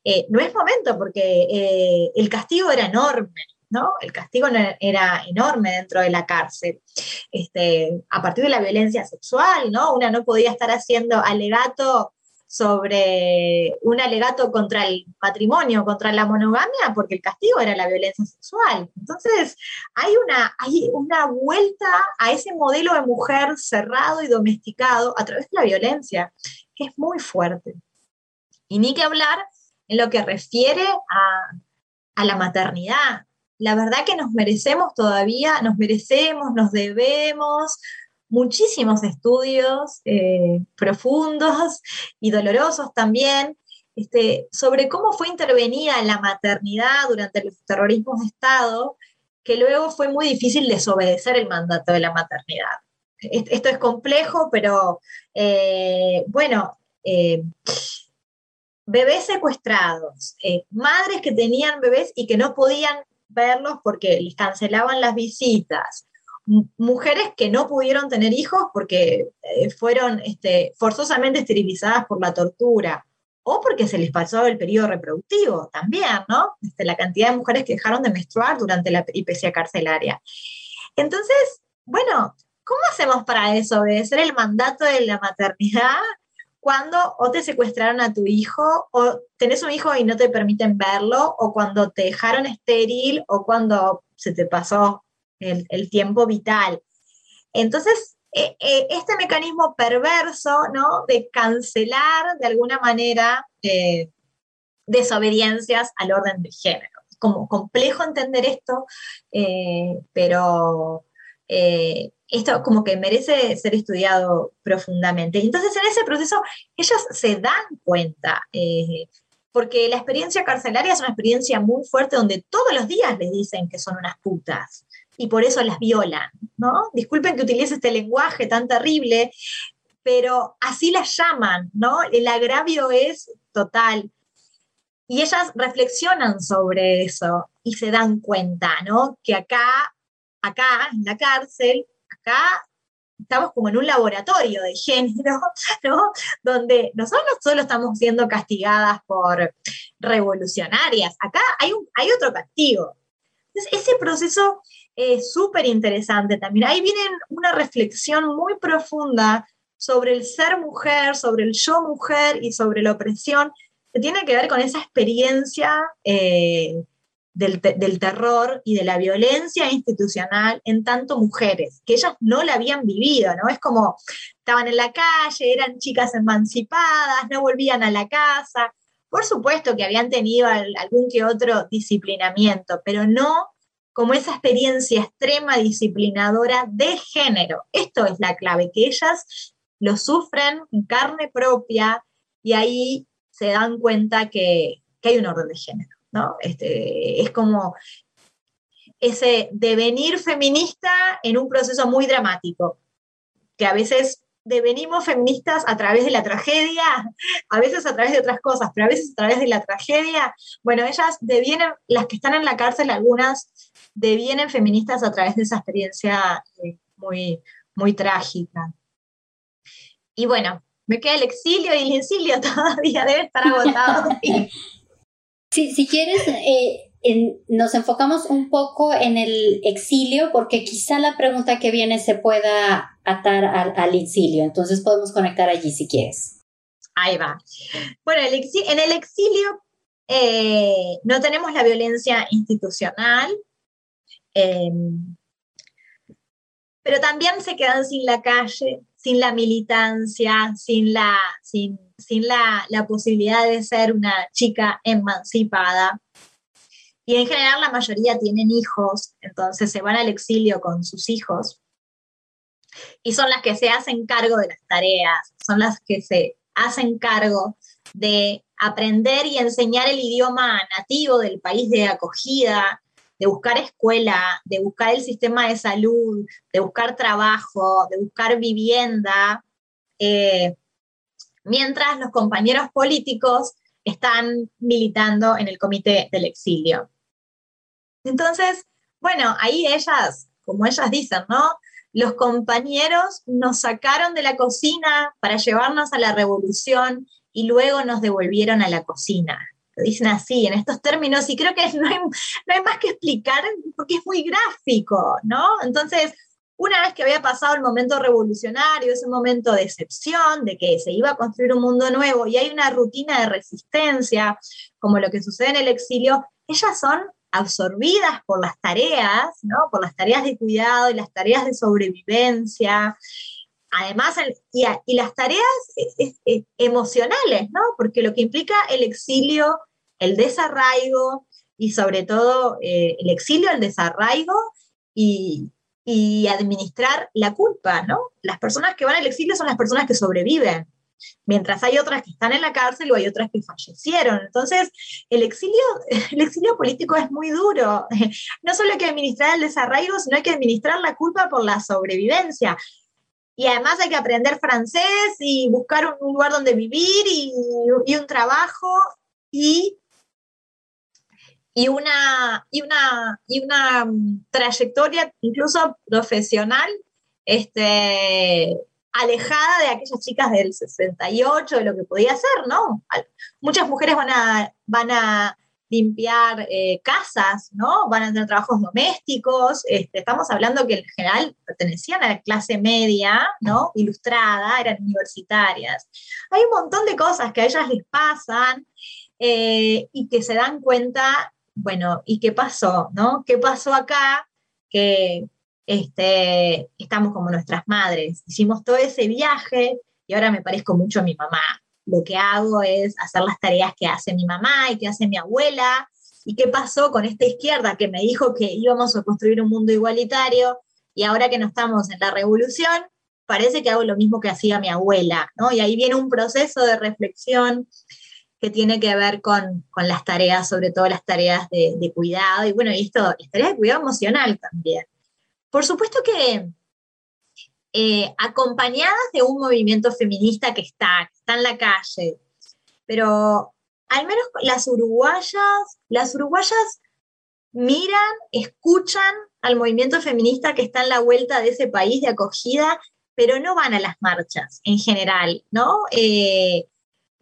Speaker 2: eh, no es momento porque eh, el castigo era enorme. ¿no? El castigo era enorme dentro de la cárcel. Este, a partir de la violencia sexual, ¿no? Una no podía estar haciendo alegato sobre un alegato contra el matrimonio, contra la monogamia, porque el castigo era la violencia sexual. Entonces, hay una, hay una vuelta a ese modelo de mujer cerrado y domesticado a través de la violencia, que es muy fuerte. Y ni que hablar en lo que refiere a, a la maternidad. La verdad que nos merecemos todavía, nos merecemos, nos debemos muchísimos estudios eh, profundos y dolorosos también este, sobre cómo fue intervenida la maternidad durante los terrorismos de Estado, que luego fue muy difícil desobedecer el mandato de la maternidad. Esto es complejo, pero eh, bueno, eh, bebés secuestrados, madres que tenían bebés y que no podían verlos porque les cancelaban las visitas, mujeres que no pudieron tener hijos porque eh, fueron este, forzosamente esterilizadas por la tortura o porque se les pasó el periodo reproductivo también, ¿no? Este, la cantidad de mujeres que dejaron de menstruar durante la peripecia carcelaria. Entonces, bueno, ¿cómo hacemos para desobedecer el mandato de la maternidad cuando o te secuestraron a tu hijo o tenés un hijo y no te permiten verlo o cuando te dejaron estéril o cuando se te pasó el, tiempo vital. Entonces, eh, eh, este mecanismo perverso, ¿no? De cancelar de alguna manera eh, desobediencias al orden de género. Como complejo entender esto, pero esto como que merece ser estudiado profundamente. Entonces, en ese proceso, ellas se dan cuenta, porque la experiencia carcelaria es una experiencia muy fuerte donde todos los días les dicen que son unas putas y por eso las violan, ¿no? Disculpen que utilice este lenguaje tan terrible, pero así las llaman, ¿no? El agravio es total. Y ellas reflexionan sobre eso y se dan cuenta, ¿no? Que acá, acá, en la cárcel, acá estamos como en un laboratorio de género, ¿no? Donde nosotros no solo estamos siendo castigadas por revolucionarias, acá hay, un, hay otro castigo. Ese proceso es súper interesante también. Ahí viene una reflexión muy profunda sobre el ser mujer, sobre el yo mujer y sobre la opresión, que tiene que ver con esa experiencia eh, del, del, terror y de la violencia institucional en tanto mujeres, que ellas no la habían vivido, ¿no? Es como estaban en la calle, eran chicas emancipadas, no volvían a la casa. Por supuesto que habían tenido algún que otro disciplinamiento, pero no como esa experiencia extrema disciplinadora de género. Esto es la clave, que ellas lo sufren en carne propia y ahí se dan cuenta que, hay un orden de género, ¿no? Este, es como ese devenir feminista en un proceso muy dramático, que a veces devenimos feministas a través de la tragedia, a veces a través de otras cosas, pero a veces a través de la tragedia. Bueno, ellas devienen, las que están en la cárcel, algunas devienen feministas a través de esa experiencia eh, muy, muy trágica. Y bueno, me queda el exilio y el exilio todavía debe estar agotado.
Speaker 1: sí, si quieres, eh, nos enfocamos un poco en el exilio porque quizá la pregunta que viene se pueda atar al, exilio, entonces podemos conectar allí si quieres.
Speaker 2: Ahí va. Bueno, en el exilio eh, no tenemos la violencia institucional, em, pero también se quedan sin la calle, sin la militancia, sin la, sin, sin la, la posibilidad de ser una chica emancipada. Y en general la mayoría tienen hijos, entonces se van al exilio con sus hijos. Y son las que se hacen cargo de las tareas, son las que se hacen cargo de aprender y enseñar el idioma nativo del país de acogida, de buscar escuela, de buscar el sistema de salud, de buscar trabajo, de buscar vivienda, eh, mientras los compañeros políticos están militando en el comité del exilio. Entonces, bueno, ahí ellas, como ellas dicen, ¿no? Los compañeros nos sacaron de la cocina para llevarnos a la revolución y luego nos devolvieron a la cocina. Dicen así, en estos términos, y creo que no hay, no hay más que explicar porque es muy gráfico, ¿no? Entonces, una vez que había pasado el momento revolucionario, ese momento de excepción, de que se iba a construir un mundo nuevo y hay una rutina de resistencia, como lo que sucede en el exilio, ellas son absorbidas por las tareas, ¿no? por las tareas de cuidado y las tareas de sobrevivencia, además, y, las tareas emocionales, ¿no? porque lo que implica el exilio, el desarraigo y sobre todo eh, el exilio, el desarraigo y, y administrar la culpa, ¿no? Las personas que van al exilio son las personas que sobreviven, mientras hay otras que están en la cárcel o hay otras que fallecieron. Entonces, el exilio, el exilio político es muy duro. No solo hay que administrar el desarraigo, sino hay que administrar la culpa por la sobrevivencia. Y además hay que aprender francés y buscar un lugar donde vivir y, un trabajo y y una, y una, y una mm, trayectoria incluso profesional este, alejada de aquellas chicas del 68, de lo que podía ser, ¿no? Muchas mujeres van a, van a limpiar eh, casas, ¿no? Van a tener trabajos domésticos. Este, estamos hablando que en general pertenecían a la clase media, ¿no? Ilustrada, eran universitarias. Hay un montón de cosas que a ellas les pasan eh, y que se dan cuenta bueno, ¿y qué pasó? ¿no? ¿Qué pasó acá? Que este, estamos como nuestras madres. Hicimos todo ese viaje y ahora me parezco mucho a mi mamá. Lo que hago es hacer las tareas que hace mi mamá y que hace mi abuela. ¿Y qué pasó con esta izquierda que me dijo que íbamos a construir un mundo igualitario y ahora que no estamos en la revolución, parece que hago lo mismo que hacía mi abuela, ¿no? Y ahí viene un proceso de reflexión que tiene que ver con, las tareas, sobre todo las tareas de, cuidado, y bueno, y esto, las tareas de cuidado emocional también. Por supuesto que eh, acompañadas de un movimiento feminista que está, que está en la calle, pero al menos las uruguayas, las uruguayas miran, escuchan al movimiento feminista que está en la vuelta de ese país de acogida, pero no van a las marchas en general, ¿no? Eh,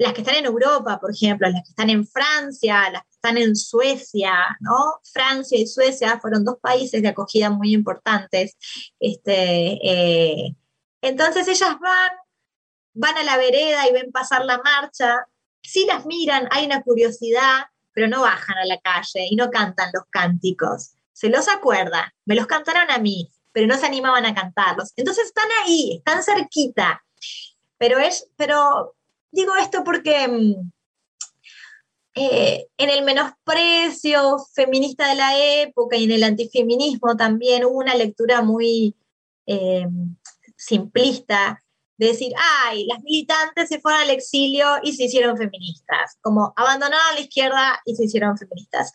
Speaker 2: las que están en Europa, por ejemplo, las que están en Francia, las que están en Suecia, ¿no? Francia y Suecia fueron dos países de acogida muy importantes. Este, eh, entonces ellas van, van a la vereda y ven pasar la marcha, sí las miran, hay una curiosidad, pero no bajan a la calle y no cantan los cánticos. Se los acuerdan, me los cantaron a mí, pero no se animaban a cantarlos. Entonces están ahí, están cerquita. Pero, es, pero Digo esto porque mm, eh, en el menosprecio feminista de la época y en el antifeminismo también hubo una lectura muy eh, simplista de decir, ay, las militantes se fueron al exilio y se hicieron feministas, como abandonaron la izquierda y se hicieron feministas.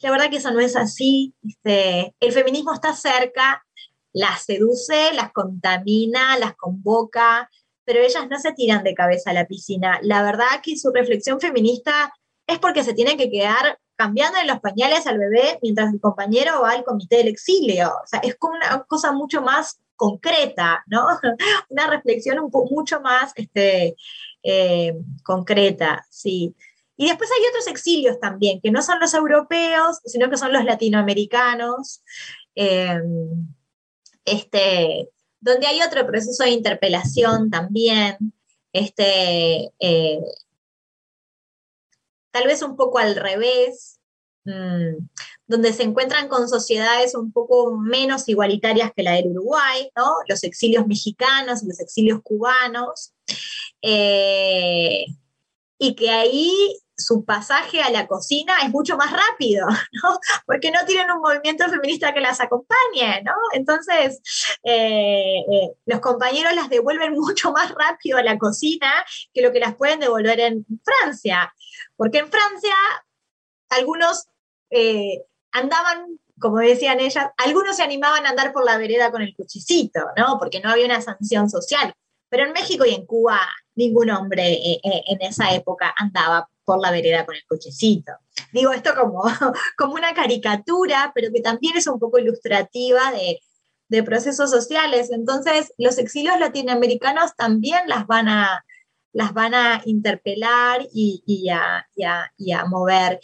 Speaker 2: La verdad que eso no es así. Este, el feminismo está cerca, las seduce, las contamina, las convoca, pero ellas no se tiran de cabeza a la piscina. La verdad que su reflexión feminista es porque se tienen que quedar cambiando los pañales al bebé mientras el compañero va al comité del exilio. O sea, es como una cosa mucho más concreta, ¿no? Una reflexión mucho más este, eh, concreta, sí. Y después hay otros exilios también, que no son los europeos, sino que son los latinoamericanos. Eh, este, donde hay otro proceso de interpelación también, este, eh, tal vez un poco al revés, mm, donde se encuentran con sociedades un poco menos igualitarias que la del Uruguay, ¿no? los exilios mexicanos los exilios cubanos, eh, y que ahí su pasaje a la cocina es mucho más rápido, ¿no? Porque no tienen un movimiento feminista que las acompañe, ¿no? Entonces, eh, eh, los compañeros las devuelven mucho más rápido a la cocina que lo que las pueden devolver en Francia. Porque en Francia algunos eh, andaban como decían ellas, algunos se animaban a andar por la vereda con el cuchicito, ¿no? Porque no había una sanción social. Pero en México y en Cuba ningún hombre eh, eh, en esa época andaba por la vereda con el cochecito. Digo esto como, como una caricatura, pero que también es un poco ilustrativa de, de procesos sociales. Entonces, los exilios latinoamericanos también las van a, las van a interpelar y, a, a, mover.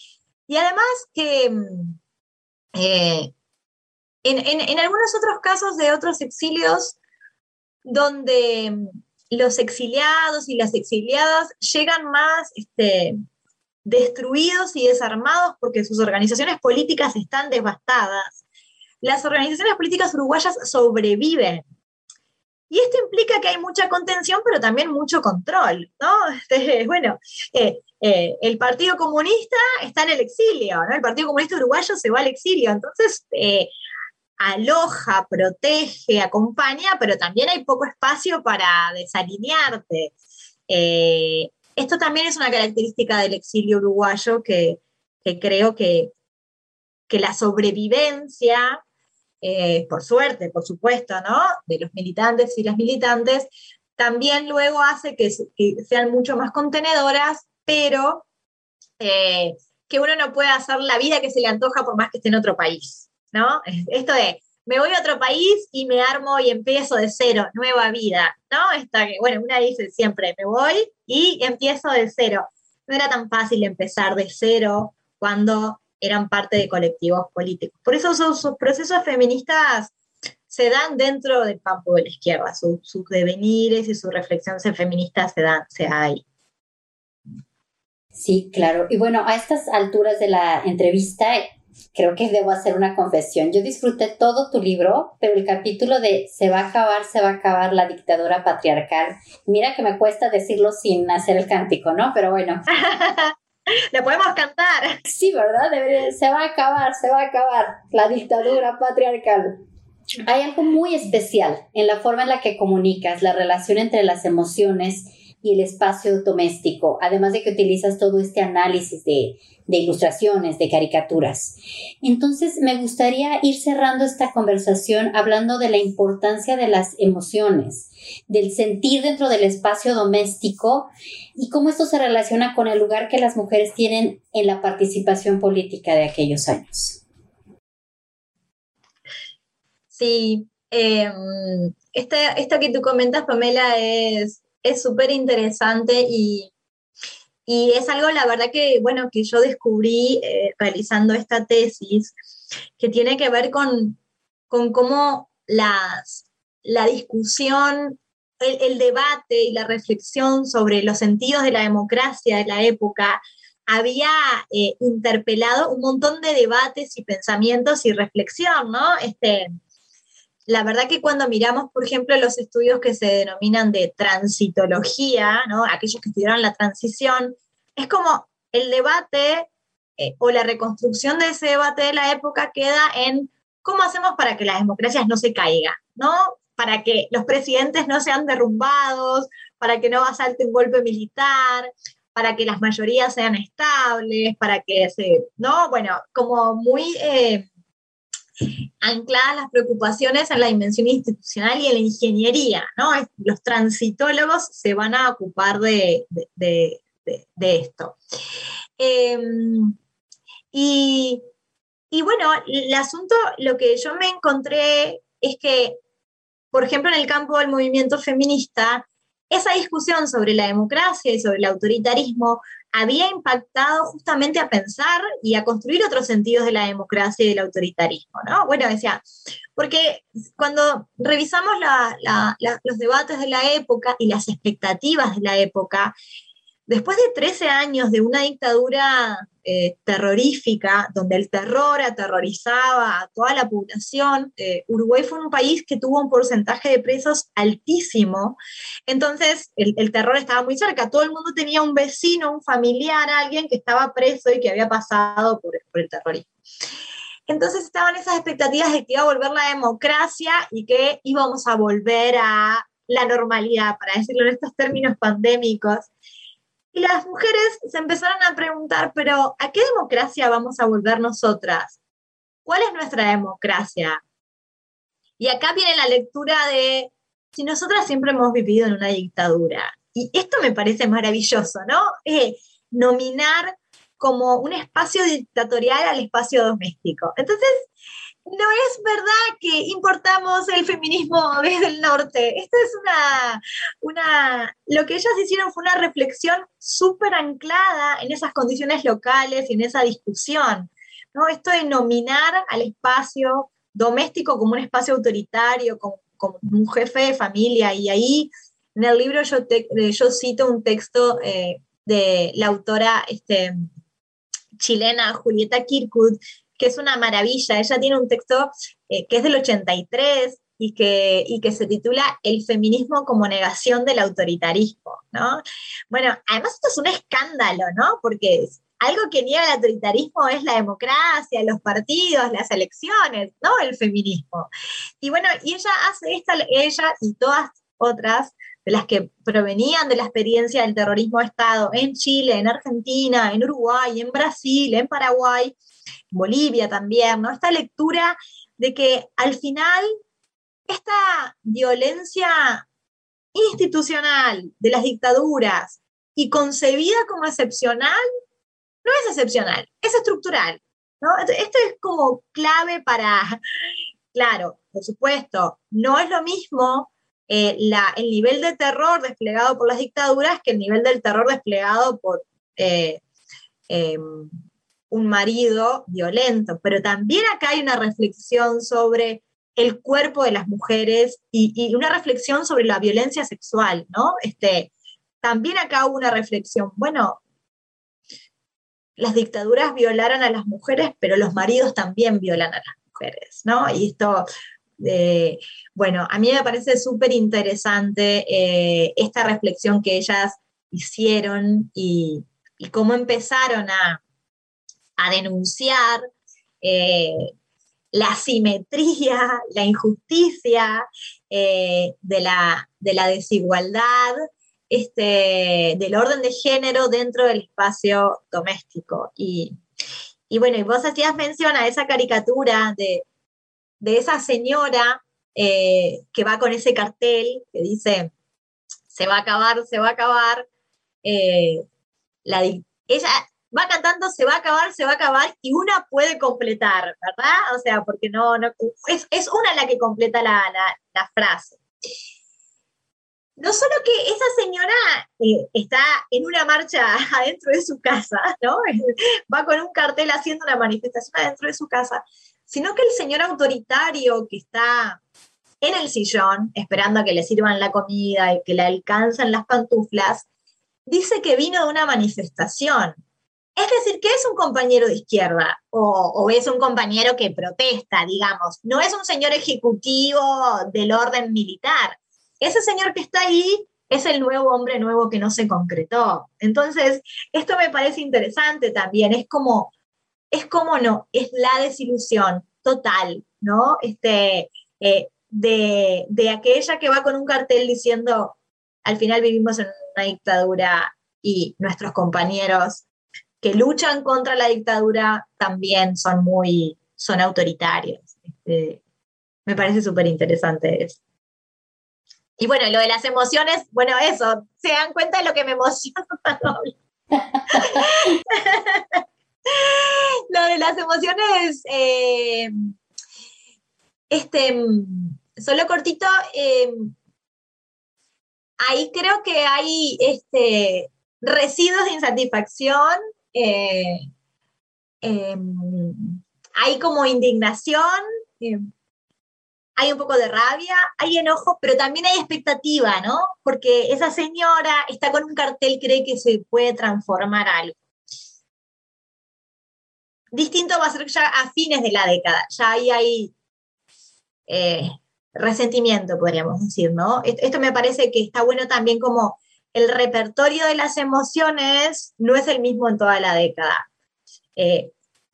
Speaker 2: Y además que mm, eh, en, en, en, algunos otros casos de otros exilios, donde mm, los exiliados y las exiliadas llegan más este, destruidos y desarmados porque sus organizaciones políticas están devastadas. Las organizaciones políticas uruguayas sobreviven. Y esto implica que hay mucha contención, pero también mucho control, ¿no? Este, bueno, eh, eh, el Partido Comunista está en el exilio. El Partido Comunista Uruguayo se va al exilio, entonces eh, aloja, protege, acompaña, pero también hay poco espacio para desalinearte. Eh, esto también es una característica del exilio uruguayo que, creo que, que, la sobrevivencia, eh, por suerte, por supuesto, ¿no? de los militantes y las militantes, también luego hace que, sean mucho más contenedoras, pero eh, que uno no pueda hacer la vida que se le antoja por más que esté en otro país. ¿No? Esto de, me voy a otro país y me armo y empiezo de cero, nueva vida, ¿no? Esta bueno, una dice siempre, me voy y empiezo de cero. No era tan fácil empezar de cero cuando eran parte de colectivos políticos. Por eso sus, procesos feministas se dan dentro del campo de la izquierda, sus devenires y sus reflexiones feministas se dan, se ahí.
Speaker 1: Sí, claro. Y bueno, a estas alturas de la entrevista creo que debo hacer una confesión. Yo disfruté todo tu libro, pero el capítulo de se va a acabar, se va a acabar la dictadura patriarcal. Mira que me cuesta decirlo sin hacer el cántico, ¿no? Pero bueno.
Speaker 2: Le podemos cantar.
Speaker 1: Sí, ¿verdad? se va a acabar, se va a acabar la dictadura patriarcal. Hay algo muy especial en la forma en la que comunicas, la relación entre las emociones y el espacio doméstico, además de que utilizas todo este análisis de, ilustraciones, de caricaturas. Entonces, me gustaría ir cerrando esta conversación hablando de la importancia de las emociones, del sentir dentro del espacio doméstico y cómo esto se relaciona con el lugar que las mujeres tienen en la participación política de aquellos años.
Speaker 2: Sí, eh, esto que tú comentas, Pamela, es es súper interesante y, es algo, la verdad, que, bueno, que yo descubrí eh, realizando esta tesis, que tiene que ver con, con cómo las, la discusión, el, debate y la reflexión sobre los sentidos de la democracia de la época había eh, interpelado un montón de debates y pensamientos y reflexión, ¿no? Este, la verdad que cuando miramos, por ejemplo, los estudios que se denominan de transitología, ¿no? aquellos que estudiaron la transición, es como el debate eh, o la reconstrucción de ese debate de la época queda en cómo hacemos para que las democracias no se caigan, ¿no? Para que los presidentes no sean derrumbados, para que no asalte un golpe militar, para que las mayorías sean estables, para que se, ¿no? Bueno, como muy eh, ancladas las preocupaciones en la dimensión institucional y en la ingeniería, ¿no? Los transitólogos se van a ocupar de, esto. Em, y, y, bueno, el asunto, lo que yo me encontré es que, por ejemplo, en el campo del movimiento feminista, esa discusión sobre la democracia y sobre el autoritarismo había impactado justamente a pensar y a construir otros sentidos de la democracia y del autoritarismo, ¿no? Bueno, decía, porque cuando revisamos los debates de la época y las expectativas de la época, Después de 13 años de una dictadura eh, terrorífica, donde el terror aterrorizaba a toda la población, eh, Uruguay fue un país que tuvo un porcentaje de presos altísimo. Entonces, el, terror estaba muy cerca. Todo el mundo tenía un vecino, un familiar, alguien que estaba preso y que había pasado por, por el terrorismo. Entonces estaban esas expectativas de que iba a volver la democracia y que íbamos a volver a la normalidad, para decirlo en estos términos pandémicos. Y las mujeres se empezaron a preguntar, pero ¿a qué democracia vamos a volver nosotras? ¿cuál es nuestra democracia? Y acá viene la lectura de, si nosotras siempre hemos vivido en una dictadura, y esto me parece maravilloso, ¿no? Nominar como un espacio dictatorial al espacio doméstico. Entonces, no es verdad que importamos el feminismo desde el norte. Esto es una, una, lo que ellas hicieron fue una reflexión súper anclada en esas condiciones locales y en esa discusión. ¿no? Esto de nominar al espacio doméstico como un espacio autoritario, como, un jefe de familia. Y ahí en el libro yo, yo cito un texto eh, de la autora este, chilena Julieta Kirkwood, que es una maravilla. Ella tiene un texto eh, que es del 83 y que, y que se titula El feminismo como negación del autoritarismo, ¿no? Bueno, además esto es un escándalo, ¿no? Porque algo que niega el autoritarismo es la democracia, los partidos, las elecciones, no el feminismo. Y bueno, y ella hace esta, ella y todas otras de las que provenían de la experiencia del terrorismo de Estado en Chile, en Argentina, en Uruguay, en Brasil, en Paraguay, Bolivia también, ¿no? Esta lectura de que al final esta violencia institucional de las dictaduras y concebida como excepcional, no es excepcional, es estructural. ¿no? Esto es como clave para, claro, por supuesto, no es lo mismo eh, la, el nivel de terror desplegado por las dictaduras que el nivel del terror desplegado por eh, em, un marido violento, pero también acá hay una reflexión sobre el cuerpo de las mujeres y, una reflexión sobre la violencia sexual, ¿no? Este, también acá hubo una reflexión, bueno, las dictaduras violaron a las mujeres, pero los maridos también violan a las mujeres, ¿no? Y esto, eh, bueno, a mí me parece súper interesante eh, esta reflexión que ellas hicieron y cómo empezaron a, a denunciar eh, la simetría, la injusticia eh, de, la, de, la, desigualdad, este, del orden de género dentro del espacio doméstico. Y, bueno, y vos hacías mención a esa caricatura de, esa señora eh, que va con ese cartel que dice, se va a acabar, se va a acabar. la, ella, va cantando, se va a acabar, se va a acabar, y una puede completar, ¿verdad? O sea, porque no, es, es, una la que completa la, la, frase. No solo que esa señora eh, está en una marcha adentro de su casa, ¿no? Va con un cartel haciendo una manifestación adentro de su casa, sino que el señor autoritario que está en el sillón, esperando a que le sirvan la comida y que le alcanzan las pantuflas, dice que vino de una manifestación, es decir, que es un compañero de izquierda o, es un compañero que protesta, digamos. No es un señor ejecutivo del orden militar. Ese señor que está ahí es el nuevo hombre nuevo que no se concretó. Entonces, esto me parece interesante también. Es como, es como no, es la desilusión total, ¿no? Este, eh, de, de aquella que va con un cartel diciendo, al final vivimos en una dictadura y nuestros compañeros que luchan contra la dictadura también son muy, son autoritarios. Este, me parece súper interesante eso. Y bueno, lo de las emociones, bueno, eso, se dan cuenta de lo que me emociona. lo de las emociones, eh, este, solo cortito, eh, ahí creo que hay este, residuos de insatisfacción eh, em, hay como indignación, em, hay un poco de rabia, hay enojo, pero también hay expectativa, ¿no? Porque esa señora está con un cartel, cree que se puede transformar algo. Distinto va a ser ya a fines de la década, ya ahí hay eh, resentimiento, podríamos decir, ¿no? Esto me parece que está bueno también como el repertorio de las emociones no es el mismo en toda la década. Eh,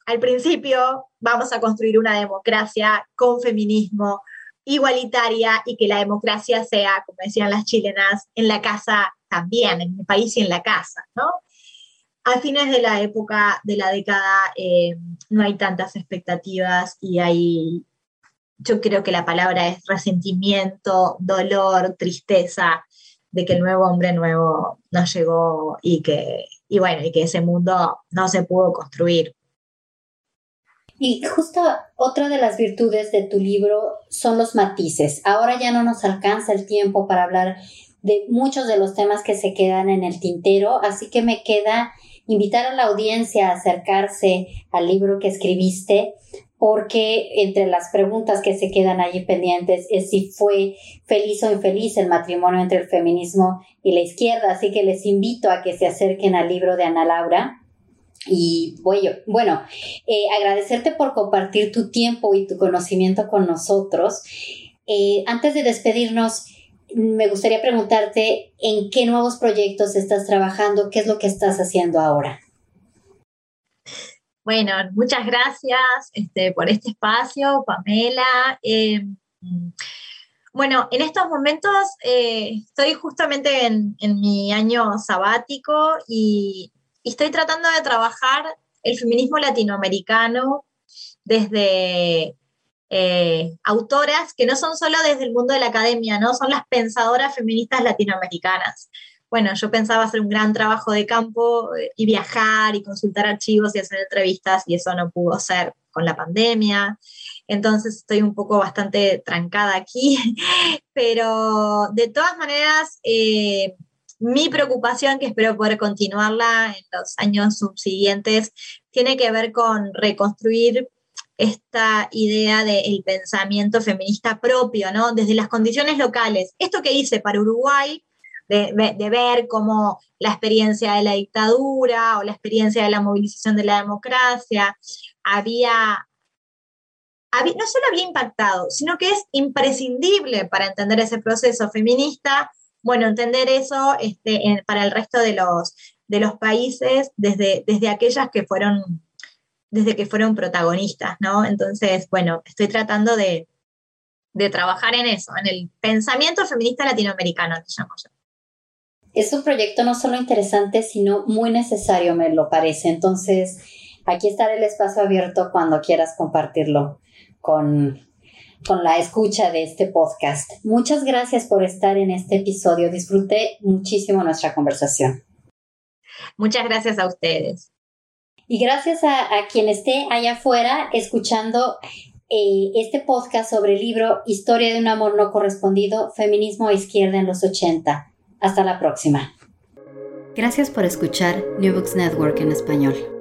Speaker 2: al principio vamos a construir una democracia con feminismo, igualitaria y que la democracia sea, como decían las chilenas, en la casa también, en el país y en la casa, ¿no? a fines de la época, de la década, eh, no hay tantas expectativas y hay, yo creo que la palabra es resentimiento, dolor, tristeza de que el nuevo hombre nuevo no llegó y que, y bueno, y que ese mundo no se pudo construir.
Speaker 1: Y justo otra de las virtudes de tu libro son los matices. Ahora ya no nos alcanza el tiempo para hablar de muchos de los temas que se quedan en el tintero, así que me queda invitar a la audiencia a acercarse al libro que escribiste, porque entre las preguntas que se quedan allí pendientes es si fue feliz o infeliz el matrimonio entre el feminismo y la izquierda, así que les invito a que se acerquen al libro de Ana Laura. Y bueno, eh, agradecerte por compartir tu tiempo y tu conocimiento con nosotros. Eh, antes de despedirnos, me gustaría preguntarte en qué nuevos proyectos estás trabajando, qué es lo que estás haciendo ahora.
Speaker 2: Bueno, muchas gracias este, por este espacio, Pamela. Em, bueno, en estos momentos eh, estoy justamente en, mi año sabático y, y estoy tratando de trabajar el feminismo latinoamericano desde eh, autoras que no son solo desde el mundo de la academia, ¿no? Son las pensadoras feministas latinoamericanas. Bueno, yo pensaba hacer un gran trabajo de campo eh, y viajar y consultar archivos y hacer entrevistas y eso no pudo ser con la pandemia. Entonces estoy un poco bastante trancada aquí, pero de todas maneras, eh, mi preocupación, que espero poder continuarla en los años subsiguientes, tiene que ver con reconstruir esta idea del pensamiento feminista propio, ¿no? Desde las condiciones locales. Esto que hice para Uruguay, de, ver cómo la experiencia de la dictadura o la experiencia de la movilización de la democracia había, no solo había impactado, sino que es imprescindible para entender ese proceso feminista, bueno, entender eso este, para el resto de los, de los países desde, desde aquellas que fueron desde que fueron protagonistas, ¿no? Entonces, bueno, estoy tratando de, trabajar en eso, en el pensamiento feminista latinoamericano, te llamo yo.
Speaker 1: Es un proyecto no solo interesante, sino muy necesario, me lo parece. Entonces, aquí estará el espacio abierto cuando quieras compartirlo con, con la escucha de este podcast. Muchas gracias por estar en este episodio. Disfruté muchísimo nuestra conversación.
Speaker 2: Muchas gracias a ustedes.
Speaker 1: Y gracias a, quien esté allá afuera escuchando eh, este podcast sobre el libro Historia de un amor no correspondido, Feminismo a Izquierda en los 80. Hasta la próxima.
Speaker 3: Gracias por escuchar New Books Network en español.